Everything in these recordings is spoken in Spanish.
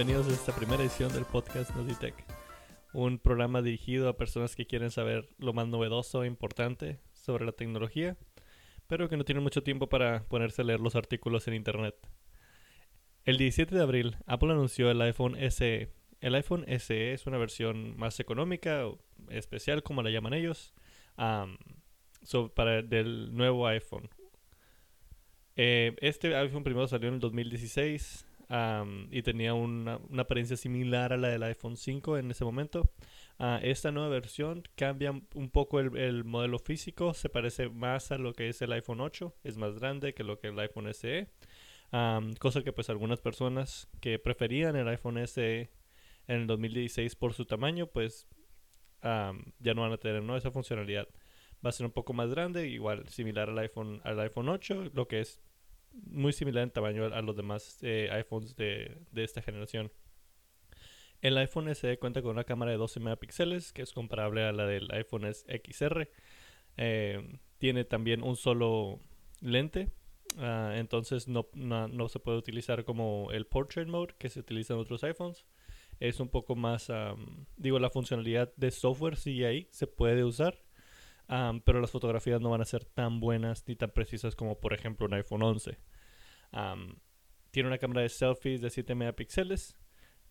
Bienvenidos a esta primera edición del podcast Noditech, un programa dirigido a personas que quieren saber lo más novedoso e importante sobre la tecnología, pero que no tienen mucho tiempo para ponerse a leer los artículos en internet. El 17 de abril, Apple anunció el iPhone SE. El iPhone SE es una versión más económica, especial como la llaman ellos, para del nuevo iPhone. Eh, este iPhone primero salió en el 2016 am, y tenía una, apariencia similar a la del iPhone 5 en ese momento. Ah, esta nueva versión cambia un poco el, el modelo físico, se parece más a lo que es el iPhone 8, es más grande que lo que el iPhone SE. Cosa que pues algunas personas que preferían el iPhone SE en el 2016 por su tamaño, pues ya no van a tener ¿no? esa funcionalidad. Va a ser un poco más grande, igual similar al iPhone, al iPhone 8, lo que es muy similar en tamaño a, los demás eh, iPhones de, de esta generación. El iPhone SE cuenta con una cámara de 12 megapíxeles, que es comparable a la del iPhone XR. Eh, tiene también un solo lente, ah, entonces no, no, no se puede utilizar como el Portrait Mode que se utiliza en otros iPhones. Es un poco más, digo, la funcionalidad de software sigue ahí, se puede usar, pero las fotografías no van a ser tan buenas ni tan precisas como por ejemplo un iPhone 11. Am, tiene una cámara de selfies de 7 megapíxeles.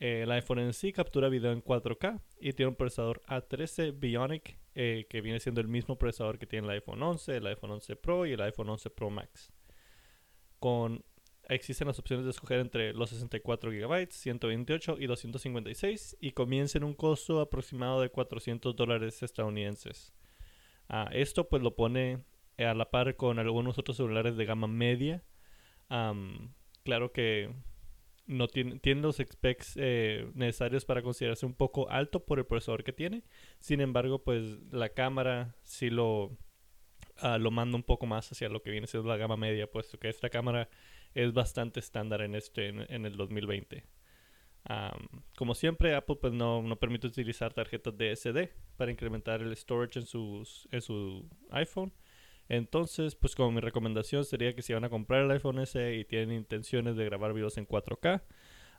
Eh, el iPhone en sí captura video en 4K y tiene un procesador A13 Bionic eh, que viene siendo el mismo procesador que tiene el iPhone 11, el iPhone 11 Pro y el iPhone 11 Pro Max. Con existen las opciones de escoger entre los 64 GB, 128 y 256 y comienza en un costo aproximado de 400 dólares estadounidenses. Ah, esto pues lo pone a la par con algunos otros celulares de gama media. Am, claro que no tiene, tiene los specs eh, necesarios para considerarse un poco alto por el procesador que tiene. Sin embargo, pues la cámara sí lo, ah, lo manda un poco más hacia lo que viene siendo la gama media, puesto que esta cámara es bastante estándar en este en, en el 2020. Como siempre, Apple pues no, permite utilizar tarjetas de SD para incrementar el storage en, sus, en su iPhone. Entonces, pues como mi recomendación sería que si van a comprar el iPhone SE y tienen intenciones de grabar videos en 4K,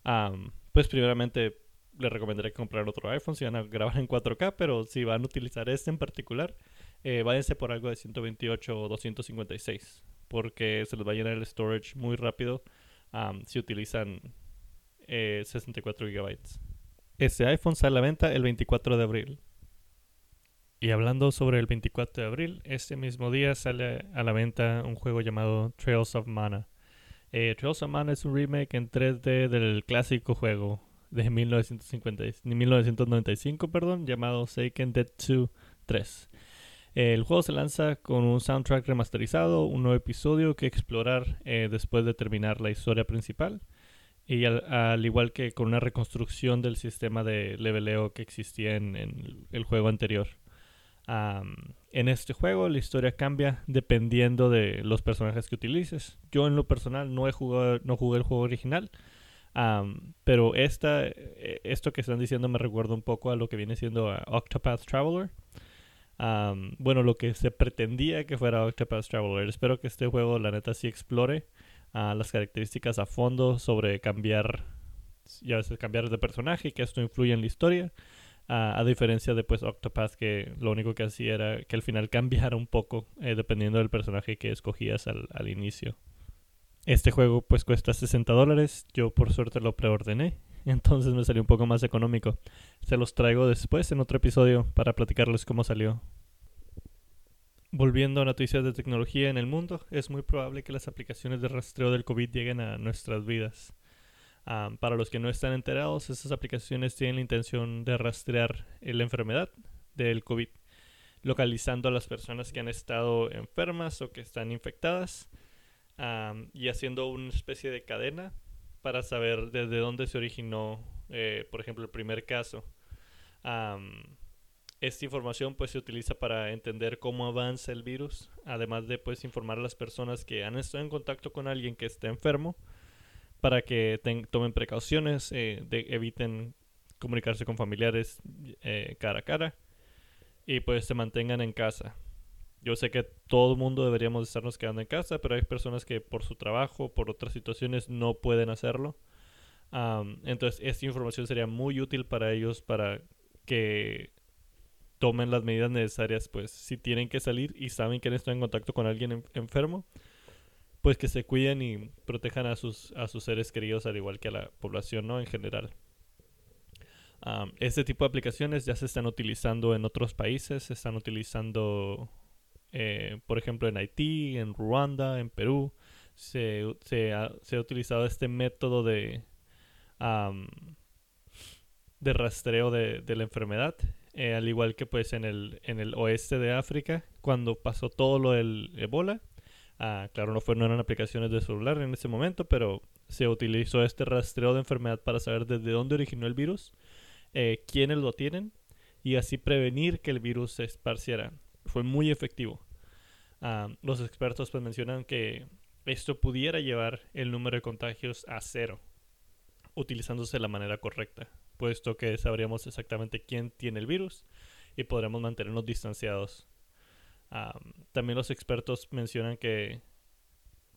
am, pues primeramente les recomendaría comprar otro iPhone si van a grabar en 4K, pero si van a utilizar este en particular, eh, váyanse por algo de 128 o 256, porque se les va a llenar el storage muy rápido si utilizan eh, 64 GB. Este iPhone sale a la venta el 24 de abril. Y hablando sobre el 24 de abril, este mismo día sale a la venta un juego llamado Trails of Mana. Eh, Trails of Mana es un remake en 3D del clásico juego de 1950, y- 1995 perdón, llamado Seiken Detsu 3. El juego se lanza con un soundtrack remasterizado, un nuevo episodio que explorar eh, después de terminar la historia principal y al, al igual que con una reconstrucción del sistema de leveleo que existía en, el juego anterior. En este juego la historia cambia dependiendo de los personajes que utilices. Yo en lo personal no he jugado, no jugué el juego original, pero esta, eh, esto que están diciendo me recuerda un poco a lo que viene siendo Octopath Traveler. Bueno, lo que se pretendía que fuera Octopath Traveler. Espero que este juego, la neta, sí explore las características a fondo sobre cambiar, ya veces cambiar de personaje y que esto influye en la historia. A diferencia de pues Octopath que lo único que hacía era que al final cambiara un poco eh, dependiendo del personaje que escogías al, al inicio. Este juego pues cuesta 60 dólares, yo por suerte lo preordené, entonces me salió un poco más económico. Se los traigo después en otro episodio para platicarles cómo salió. Volviendo a noticias de tecnología en el mundo, es muy probable que las aplicaciones de rastreo del COVID lleguen a nuestras vidas. Ah, para los que no están enterados, estas aplicaciones tienen la intención de rastrear la enfermedad del COVID, localizando a las personas que han estado enfermas o que están infectadas ah, y haciendo una especie de cadena para saber desde dónde se originó, eh, por ejemplo, el primer caso. Am, esta información pues se utiliza para entender cómo avanza el virus, además de pues informar a las personas que han estado en contacto con alguien que está enfermo para que tomen precauciones, eh, eviten comunicarse con familiares eh, cara a cara y pues se mantengan en casa. Yo sé que todo el mundo deberíamos estarnos quedando en casa, pero hay personas que por su trabajo, por otras situaciones, no pueden hacerlo. entonces, esta información sería muy útil para ellos para que tomen las medidas necesarias, pues si tienen que salir y saben que están en contacto con alguien enfermo, pues que se cuiden y protejan a sus, a sus seres queridos al igual que a la población, ¿no? En general. este tipo de aplicaciones ya se están utilizando en otros países, se están utilizando, eh, por ejemplo, en Haití, en Ruanda, en Perú. Se, se, ha, utilizado este método de, de rastreo de, de la enfermedad eh, al igual que pues en el, en el oeste de África, cuando pasó todo lo del Ebola. Ah, claro, no, fue, no eran aplicaciones de celular en ese momento, pero se utilizó este rastreo de enfermedad para saber desde dónde originó el virus, eh, quiénes lo tienen y así prevenir que el virus se esparciera. Fue muy efectivo. Ah, los expertos pues mencionan que esto pudiera llevar el número de contagios a cero, utilizándose de la manera correcta puesto que sabríamos exactamente quién tiene el virus y podremos mantenernos distanciados. también los expertos mencionan que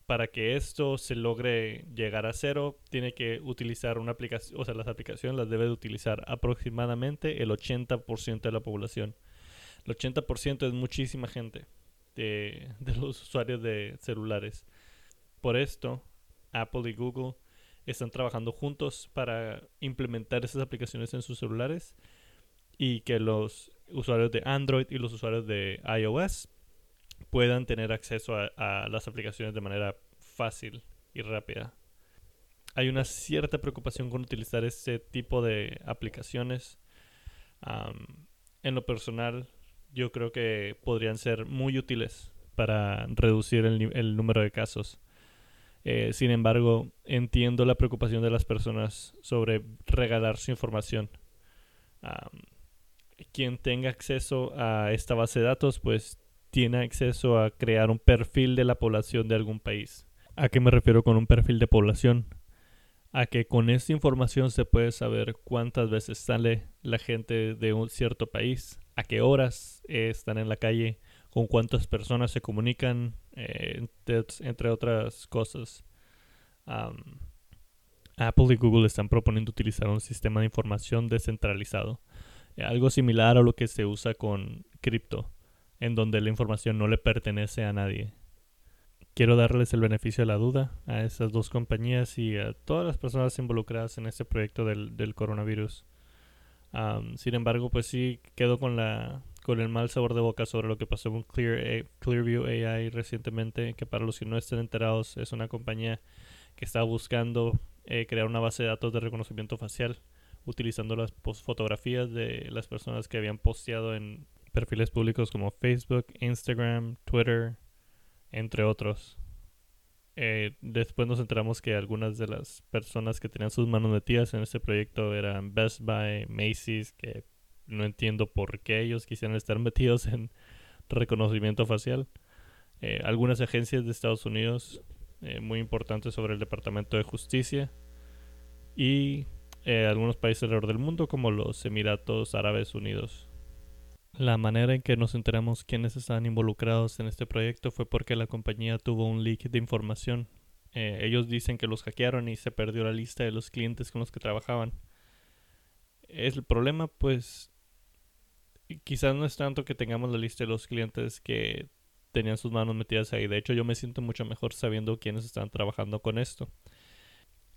para que esto se logre llegar a cero, tiene que utilizar una aplicación, o sea, las aplicaciones las debe de utilizar aproximadamente el 80% de la población. El 80% es muchísima gente de los usuarios de celulares. Por esto, Apple y Google están trabajando juntos para implementar esas aplicaciones en sus celulares y que los usuarios de Android y los usuarios de iOS puedan tener acceso a, las aplicaciones de manera fácil y rápida. Hay una cierta preocupación con utilizar este tipo de aplicaciones. en lo personal, yo creo que podrían ser muy útiles para reducir el número de casos. Eh, sin embargo, entiendo la preocupación de las personas sobre regalar su información. quien tenga acceso a esta base de datos, pues tiene acceso a crear un perfil de la población de algún país. ¿A qué me refiero con un perfil de población? A que con esta información se puede saber cuántas veces sale la gente de un cierto país, a qué horas están en la calle, con cuántas personas se comunican, eh, entre, otras cosas. Apple y Google están proponiendo utilizar un sistema de información descentralizado, eh, algo similar a lo que se usa con cripto, en donde la información no le pertenece a nadie. Quiero darles el beneficio de la duda a esas dos compañías y a todas las personas involucradas en este proyecto del, del coronavirus. sin embargo, pues sí quedo con la con el mal sabor de boca sobre lo que pasó con Clear, Clearview AI recientemente, que para los que no estén enterados es una compañía que está buscando eh, crear una base de datos de reconocimiento facial utilizando las fotografías de las personas que habían posteado en perfiles públicos como Facebook, Instagram, Twitter, entre otros. Eh, después nos enteramos que algunas de las personas que tenían sus manos metidas en este proyecto eran Best Buy, Macy's, que no entiendo por qué ellos quisieran estar metidos en reconocimiento facial. Eh, algunas agencias de Estados Unidos eh, muy importantes sobre el Departamento de Justicia y eh, algunos países alrededor del mundo como los Emiratos Árabes Unidos. La manera en que nos enteramos quiénes estaban involucrados en este proyecto fue porque la compañía tuvo un leak de información. ellos dicen que los hackearon y se perdió la lista de los clientes con los que trabajaban. Es el problema, pues quizás no es tanto que tengamos la lista de los clientes que tenían sus manos metidas ahí. De hecho, yo me siento mucho mejor sabiendo quiénes están trabajando con esto.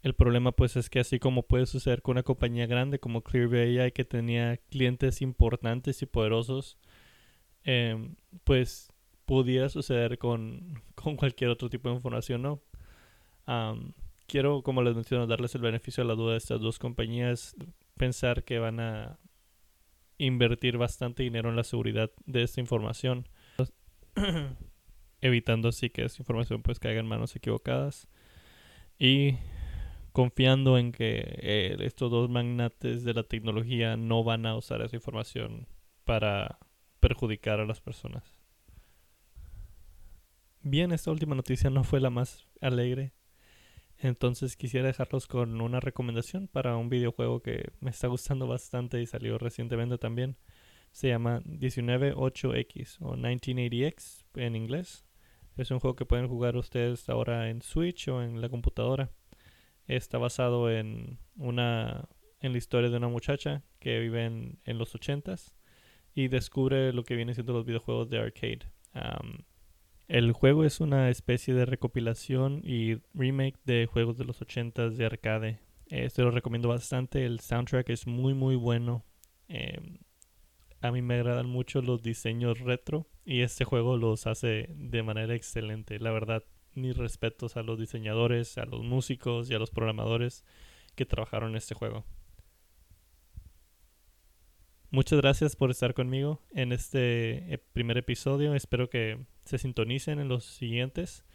El problema pues es que así como puede suceder con una compañía grande como Clearview AI que tenía clientes importantes y poderosos, em, pues pudiera suceder con, con, cualquier otro tipo de información, ¿no? quiero, como les menciono, darles el beneficio de la duda de estas dos compañías, pensar que van a invertir bastante dinero en la seguridad de esta información, evitando así que esta información pues caiga en manos equivocadas y confiando en que eh, estos dos magnates de la tecnología no van a usar esa información para perjudicar a las personas. Bien, esta última noticia no fue la más alegre entonces quisiera dejarlos con una recomendación para un videojuego que me está gustando bastante y salió recientemente también. Se llama 198X o 1980X en inglés. Es un juego que pueden jugar ustedes ahora en Switch o en la computadora. Está basado en una en la historia de una muchacha que vive en, en los ochentas y descubre lo que viene siendo los videojuegos de arcade. El juego es una especie de recopilación y remake de juegos de los ochentas de arcade. Este lo recomiendo bastante. El soundtrack es muy muy bueno. Em, a mí me agradan mucho los diseños retro y este juego los hace de manera excelente. La verdad, mis respetos a los diseñadores, a los músicos y a los programadores que trabajaron en este juego. Muchas gracias por estar conmigo en este eh, primer episodio. Espero que se sintonicen en los siguientes.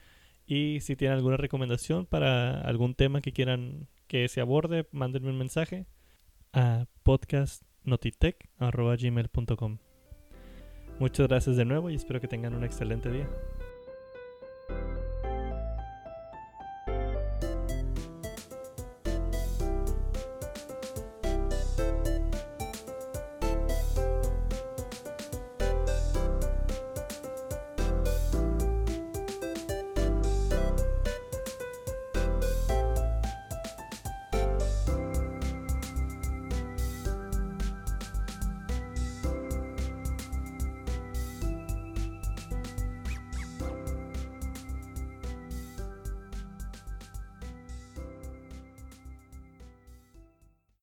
Y si tienen alguna recomendación para algún tema que quieran que se aborde, mándenme un mensaje a podcastnotitech.gmail.com Muchas gracias de nuevo y espero que tengan un excelente día.